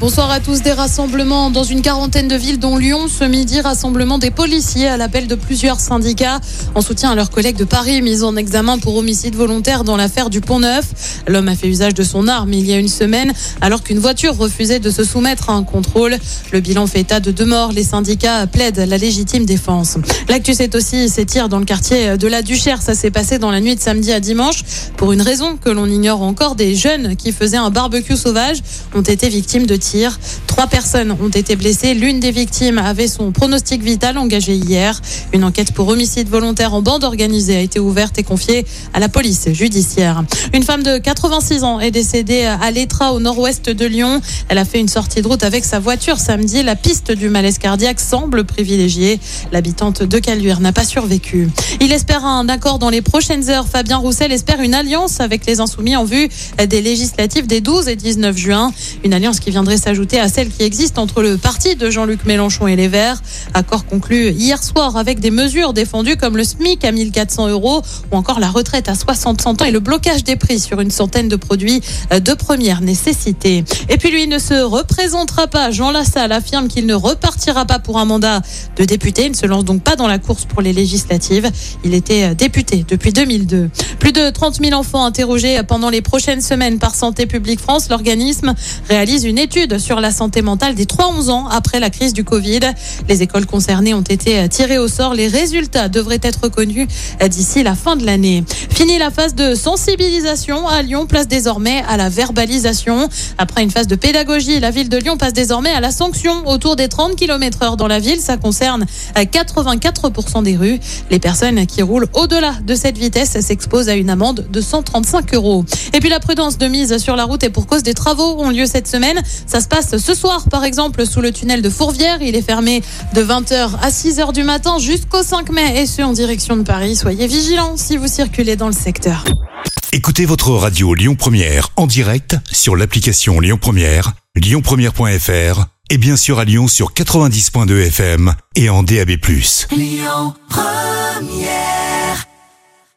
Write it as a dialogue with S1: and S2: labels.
S1: Bonsoir à tous. Des rassemblements dans une quarantaine de villes, dont Lyon. Ce midi, rassemblement des policiers à l'appel de plusieurs syndicats en soutien à leurs collègues de Paris, mis en examen pour homicide volontaire dans l'affaire du Pont-Neuf. L'homme a fait usage de son arme il y a une semaine, alors qu'une voiture refusait de se soumettre à un contrôle. Le bilan fait état de deux morts. Les syndicats plaident la légitime défense. L'actu, c'est aussi ces tirs dans le quartier de la Duchère. Ça s'est passé dans la nuit de samedi à dimanche. Pour une raison que l'on ignore encore, des jeunes qui faisaient un barbecue sauvage ont été victimes de tirs Trois personnes ont été blessées. L'une des victimes avait son pronostic vital engagé hier. Une enquête pour homicide volontaire en bande organisée a été ouverte et confiée à la police judiciaire. Une femme de 86 ans est décédée à l'Etra au nord-ouest de Lyon. Elle a fait une sortie de route avec sa voiture samedi. La piste du malaise cardiaque semble privilégiée. L'habitante de Caluire n'a pas survécu. Il espère un accord dans les prochaines heures. Fabien Roussel espère une alliance avec les insoumis en vue des législatives des 12 et 19 juin. Une alliance qui viendrait s'ajouter à celle qui existe entre le parti de Jean-Luc Mélenchon et les Verts. Accord conclu hier soir avec des mesures défendues comme le SMIC à 1400 euros ou encore la retraite à 60 ans et le blocage des prix sur une centaine de produits de première nécessité. Et puis lui ne se représentera pas. Jean Lassalle affirme qu'il ne repartira pas pour un mandat de député. Il ne se lance donc pas dans la course pour les législatives. Il était député depuis 2002. Plus de 30 000 enfants interrogés pendant les prochaines semaines par Santé publique France. L'organisme réalise une étude sur la santé mentale des 3-11 ans après la crise du Covid. Les écoles concernées ont été tirées au sort. Les résultats devraient être connus d'ici la fin de l'année. Fini la phase de sensibilisation à Lyon, place désormais à la verbalisation. Après une phase de pédagogie, la ville de Lyon passe désormais à la sanction autour des 30 km heure dans la ville. Ça concerne 84% des rues. Les personnes qui roulent au-delà de cette vitesse s'exposent à une amende de 135 euros. Et puis la prudence de mise sur la route et pour cause des travaux ont lieu cette semaine. Ça se passe ce soir, par exemple, sous le tunnel de Fourvière. Il est fermé de 20h à 6h du matin jusqu'au 5 mai et ce en direction de Paris. Soyez vigilants si vous circulez dans le secteur.
S2: Écoutez votre radio Lyon Première en direct sur l'application Lyon Première, lyonpremière.fr et bien sûr à Lyon sur 90.2 FM et en DAB+. Lyon Première